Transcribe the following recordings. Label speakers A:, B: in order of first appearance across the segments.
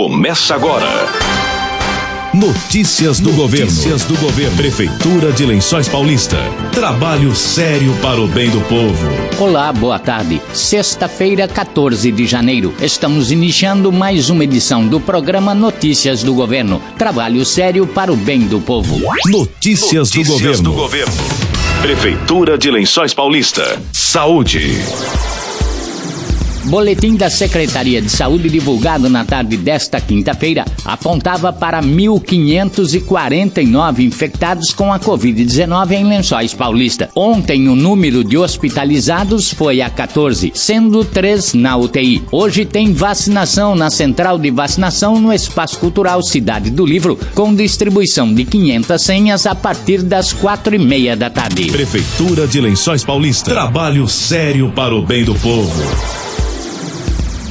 A: Começa agora.
B: Notícias do Notícias governo. Notícias do governo. Prefeitura de Lençóis Paulista. Trabalho sério para o bem do povo.
C: Olá, boa tarde. Sexta-feira, 14 de janeiro. Estamos iniciando mais uma edição do programa Notícias do Governo. Trabalho sério para o bem do povo.
B: Notícias, Notícias do governo. do governo.
A: Prefeitura de Lençóis Paulista. Saúde.
C: Boletim da Secretaria de Saúde divulgado na tarde desta quinta-feira apontava para 1.549 infectados com a Covid-19 em Lençóis Paulista. Ontem o número de hospitalizados foi a 14, sendo 3 na UTI. Hoje tem vacinação na Central de Vacinação no Espaço Cultural Cidade do Livro, com distribuição de 500 senhas a partir das quatro e meia da tarde.
B: Prefeitura de Lençóis Paulista. Trabalho sério para o bem do povo.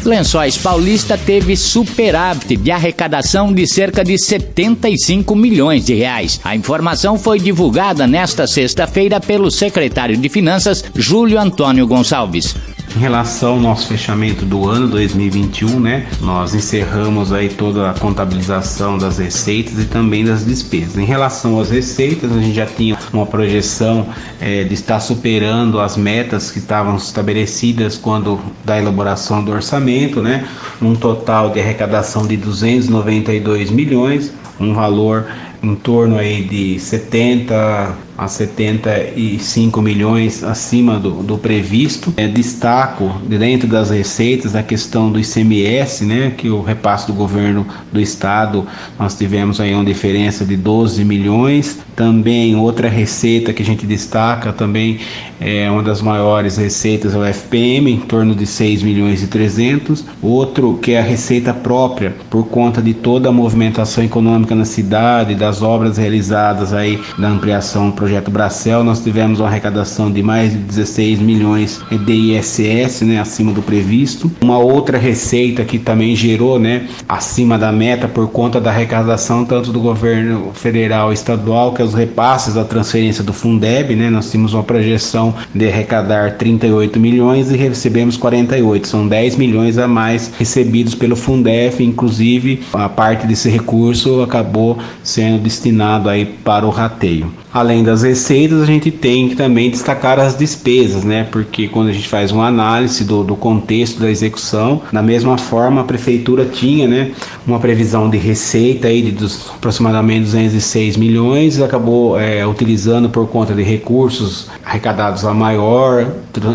C: Lençóis Paulista teve superávit de arrecadação de cerca de 75 milhões de reais. A informação foi divulgada nesta sexta-feira pelo secretário de Finanças, Júlio Antônio Gonçalves.
D: Em relação ao nosso fechamento do ano 2021, né, nós encerramos aí toda a contabilização das receitas e também das despesas. Em relação às receitas, a gente já tinha uma projeção é, de estar superando as metas que estavam estabelecidas quando da elaboração do orçamento, né, um total de arrecadação de 292 milhões, um valor em torno aí de 70 a 75 milhões acima do, do previsto. É, destaco dentro das receitas a questão do ICMS, né, que o repasse do governo do estado nós tivemos aí uma diferença de 12 milhões. Também outra receita que a gente destaca também é uma das maiores receitas é o FPM, em torno de 6 milhões e 300. Outro que é a receita própria, por conta de toda a movimentação econômica na cidade, das obras realizadas aí da ampliação do projeto Bracel, nós tivemos uma arrecadação de mais de 16 milhões de ISS, né, acima do previsto. Uma outra receita que também gerou, né, acima da meta por conta da arrecadação tanto do governo federal e estadual, que é os repasses da transferência do Fundeb, né, nós tínhamos uma projeção de arrecadar 38 milhões e recebemos 48, são 10 milhões a mais recebidos pelo Fundef, inclusive a parte desse recurso acabou sendo destinado aí para o rateio. Além das receitas, a gente tem que também destacar as despesas, né? Porque quando a gente faz uma análise do, do contexto da execução, da mesma forma a prefeitura tinha, né, uma previsão de receita aí de dos, aproximadamente 206 milhões, acabou é, utilizando por conta de recursos arrecadados a maior,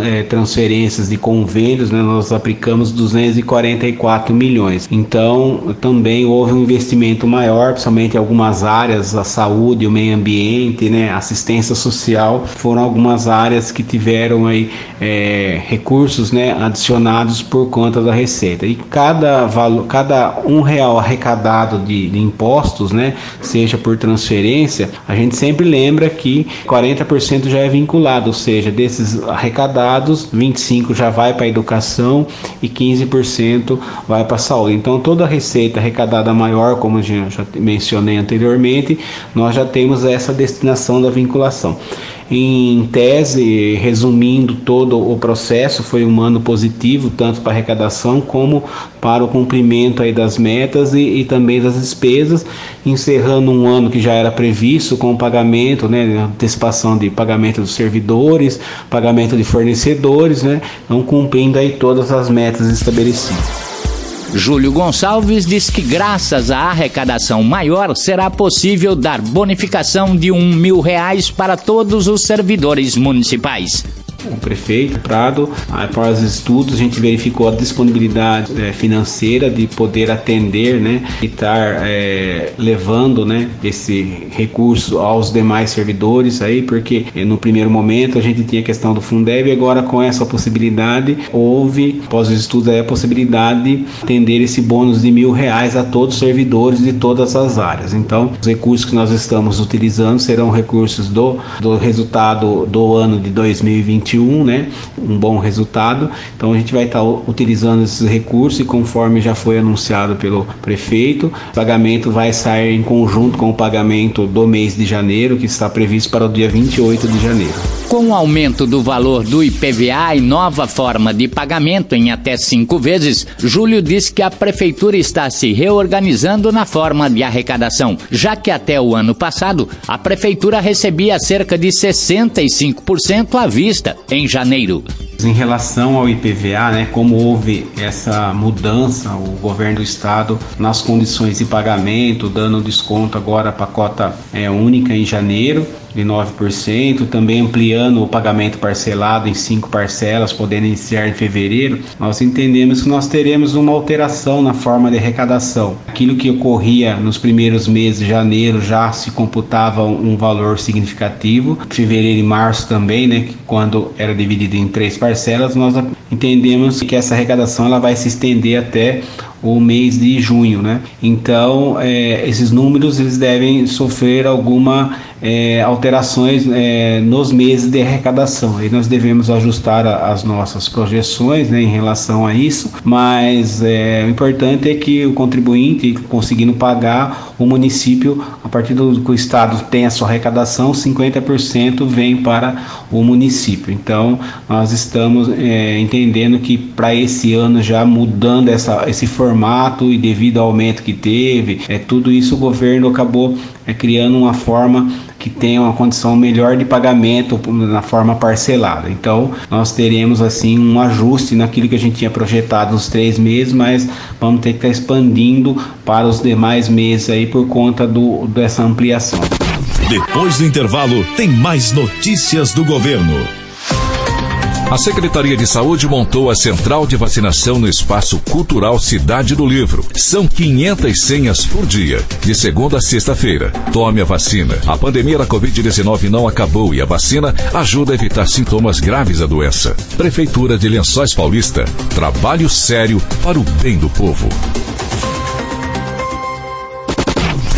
D: é, transferências de convênios, né, nós aplicamos 244 milhões. Então, também houve um investimento maior, principalmente em algumas áreas, a saúde, o meio ambiente né, assistência social, foram algumas áreas que tiveram aí é, recursos né, adicionados por conta da receita. E cada, valor, cada um real arrecadado de, de impostos, né, seja por transferência, a gente sempre lembra que 40% já é vinculado, ou seja, desses arrecadados, 25% já vai para a educação e 15% vai para a saúde. Então toda receita arrecadada maior, como já mencionei anteriormente, nós já temos essa destinação da vinculação. Em tese, resumindo todo o processo, foi um ano positivo, tanto para a arrecadação como para o cumprimento aí das metas e, e também das despesas, encerrando um ano que já era previsto com o pagamento, né, antecipação de pagamento dos servidores, pagamento de fornecedores, né, então cumprindo aí todas as metas estabelecidas.
C: Júlio Gonçalves diz que, graças à arrecadação maior, será possível dar bonificação de um mil reais para todos os servidores municipais
D: o prefeito Prado, após os estudos, a gente verificou a disponibilidade é, financeira de poder atender, né, e estar é, levando, né, esse recurso aos demais servidores aí, porque é, no primeiro momento a gente tinha a questão do Fundeb e agora com essa possibilidade houve, após os estudos, aí, a possibilidade de atender esse bônus de mil reais a todos os servidores de todas as áreas. Então, os recursos que nós estamos utilizando serão recursos do, do resultado do ano de 2021 2021, né, um bom resultado. Então a gente vai estar utilizando esses recursos e conforme já foi anunciado pelo prefeito, o pagamento vai sair em conjunto com o pagamento do mês de janeiro, que está previsto para o dia 28 de janeiro.
C: Com o aumento do valor do IPVA e nova forma de pagamento em até cinco vezes, Júlio disse que a prefeitura está se reorganizando na forma de arrecadação, já que até o ano passado a prefeitura recebia cerca de 65% à vista em janeiro.
D: Em relação ao IPVA, né, como houve essa mudança, o governo do estado nas condições de pagamento, dando desconto agora a cota é, única em janeiro, de 9%, também ampliando o pagamento parcelado em cinco parcelas, podendo iniciar em fevereiro, nós entendemos que nós teremos uma alteração na forma de arrecadação. Aquilo que ocorria nos primeiros meses de janeiro já se computava um valor significativo, fevereiro e março também, né, quando era dividido em três parcelas, nós entendemos que essa arrecadação ela vai se estender até o mês de junho, né? Então, é, esses números eles devem sofrer alguma é, alterações é, nos meses de arrecadação. Aí nós devemos ajustar a, as nossas projeções né, em relação a isso, mas é, o importante é que o contribuinte, conseguindo pagar, o município, a partir do que o Estado tem a sua arrecadação, 50% vem para o município. Então, nós estamos é, entendendo que para esse ano já mudando essa, esse formato e devido ao aumento que teve, é, tudo isso o governo acabou é, criando uma forma que tenha uma condição melhor de pagamento na forma parcelada. Então, nós teremos assim um ajuste naquilo que a gente tinha projetado nos três meses, mas vamos ter que estar expandindo para os demais meses aí por conta do, dessa ampliação.
B: Depois do intervalo, tem mais notícias do governo.
E: A Secretaria de Saúde montou a central de vacinação no Espaço Cultural Cidade do Livro. São 500 senhas por dia, de segunda a sexta-feira. Tome a vacina. A pandemia da Covid-19 não acabou e a vacina ajuda a evitar sintomas graves da doença. Prefeitura de Lençóis Paulista. Trabalho sério para o bem do povo.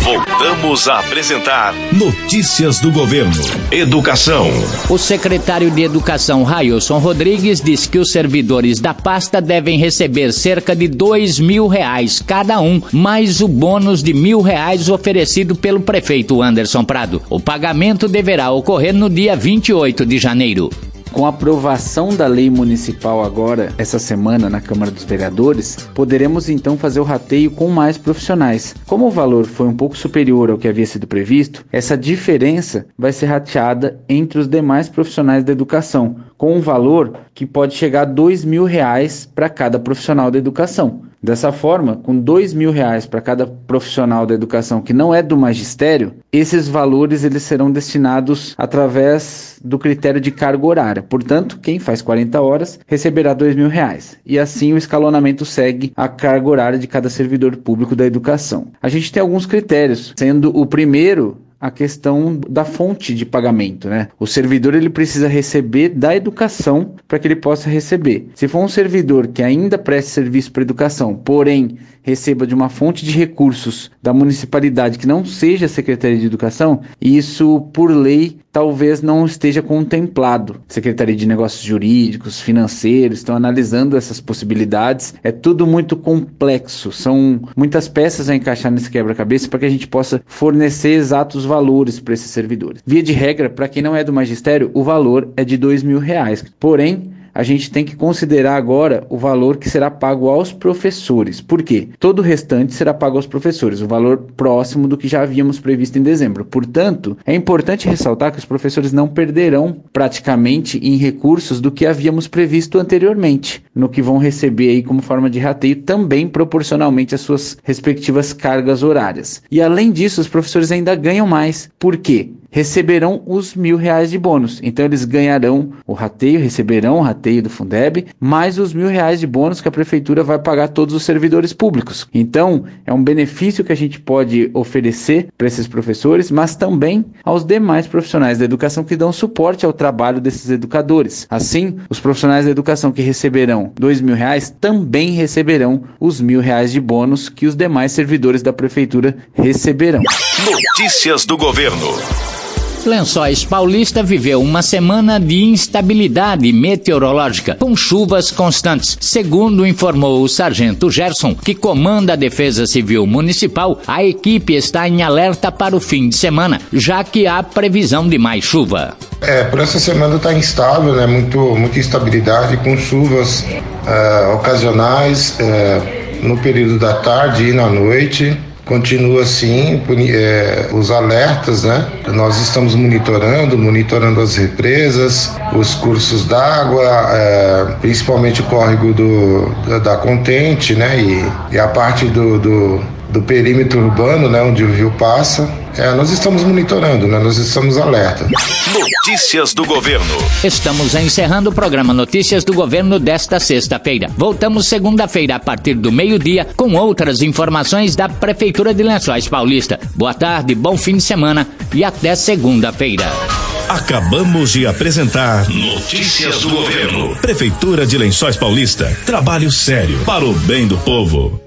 A: Voltamos a apresentar
B: Notícias do Governo.
A: Educação.
C: O secretário de Educação, Railson Rodrigues, diz que os servidores da pasta devem receber cerca de dois mil reais cada um, mais o bônus de mil reais oferecido pelo prefeito Anderson Prado. O pagamento deverá ocorrer no dia 28 de janeiro.
F: Com a aprovação da lei municipal agora, essa semana, na Câmara dos Vereadores, poderemos então fazer o rateio com mais profissionais. Como o valor foi um pouco superior ao que havia sido previsto, essa diferença vai ser rateada entre os demais profissionais da educação, com um valor que pode chegar a mil reais para cada profissional da educação. Dessa forma, com dois mil reais para cada profissional da educação que não é do magistério, esses valores eles serão destinados através do critério de carga horária. Portanto, quem faz 40 horas receberá dois mil reais. E assim o escalonamento segue a carga horária de cada servidor público da educação. A gente tem alguns critérios, sendo o primeiro a questão da fonte de pagamento, né? O servidor ele precisa receber da educação para que ele possa receber. Se for um servidor que ainda presta serviço para educação, porém receba de uma fonte de recursos da municipalidade que não seja a Secretaria de Educação, isso por lei talvez não esteja contemplado. Secretaria de Negócios Jurídicos, Financeiros estão analisando essas possibilidades. É tudo muito complexo, são muitas peças a encaixar nesse quebra-cabeça para que a gente possa fornecer exatos valores para esses servidores. Via de regra, para quem não é do magistério, o valor é de dois mil reais. Porém, a gente tem que considerar agora o valor que será pago aos professores. Por quê? Todo o restante será pago aos professores, o valor próximo do que já havíamos previsto em dezembro. Portanto, é importante ressaltar que os professores não perderão praticamente em recursos do que havíamos previsto anteriormente, no que vão receber aí como forma de rateio também proporcionalmente às suas respectivas cargas horárias. E além disso, os professores ainda ganham mais. Por quê? Receberão os mil reais de bônus. Então eles ganharão o rateio, receberão o rateio do Fundeb, mais os mil reais de bônus que a prefeitura vai pagar todos os servidores públicos. Então é um benefício que a gente pode oferecer para esses professores, mas também aos demais profissionais da educação que dão suporte ao trabalho desses educadores. Assim, os profissionais da educação que receberão dois mil reais também receberão os mil reais de bônus que os demais servidores da prefeitura receberão.
A: Notícias do governo.
C: Lençóis Paulista viveu uma semana de instabilidade meteorológica, com chuvas constantes. Segundo informou o sargento Gerson, que comanda a Defesa Civil Municipal, a equipe está em alerta para o fim de semana, já que há previsão de mais chuva.
G: É, por essa semana está instável, né? Muito, muita instabilidade, com chuvas uh, ocasionais uh, no período da tarde e na noite continua assim é, os alertas, né? Nós estamos monitorando, monitorando as represas, os cursos d'água, é, principalmente o córrego do, da, da Contente, né? E, e a parte do, do, do, perímetro urbano, né? Onde o rio passa. É, nós estamos monitorando, né? Nós estamos alerta.
A: Notícias do governo.
C: Estamos encerrando o programa Notícias do Governo desta sexta-feira. Voltamos segunda-feira a partir do meio-dia com outras informações da Prefeitura de Lençóis Paulista. Boa tarde, bom fim de semana e até segunda-feira.
B: Acabamos de apresentar Notícias do Governo. Prefeitura de Lençóis Paulista. Trabalho sério para o bem do povo.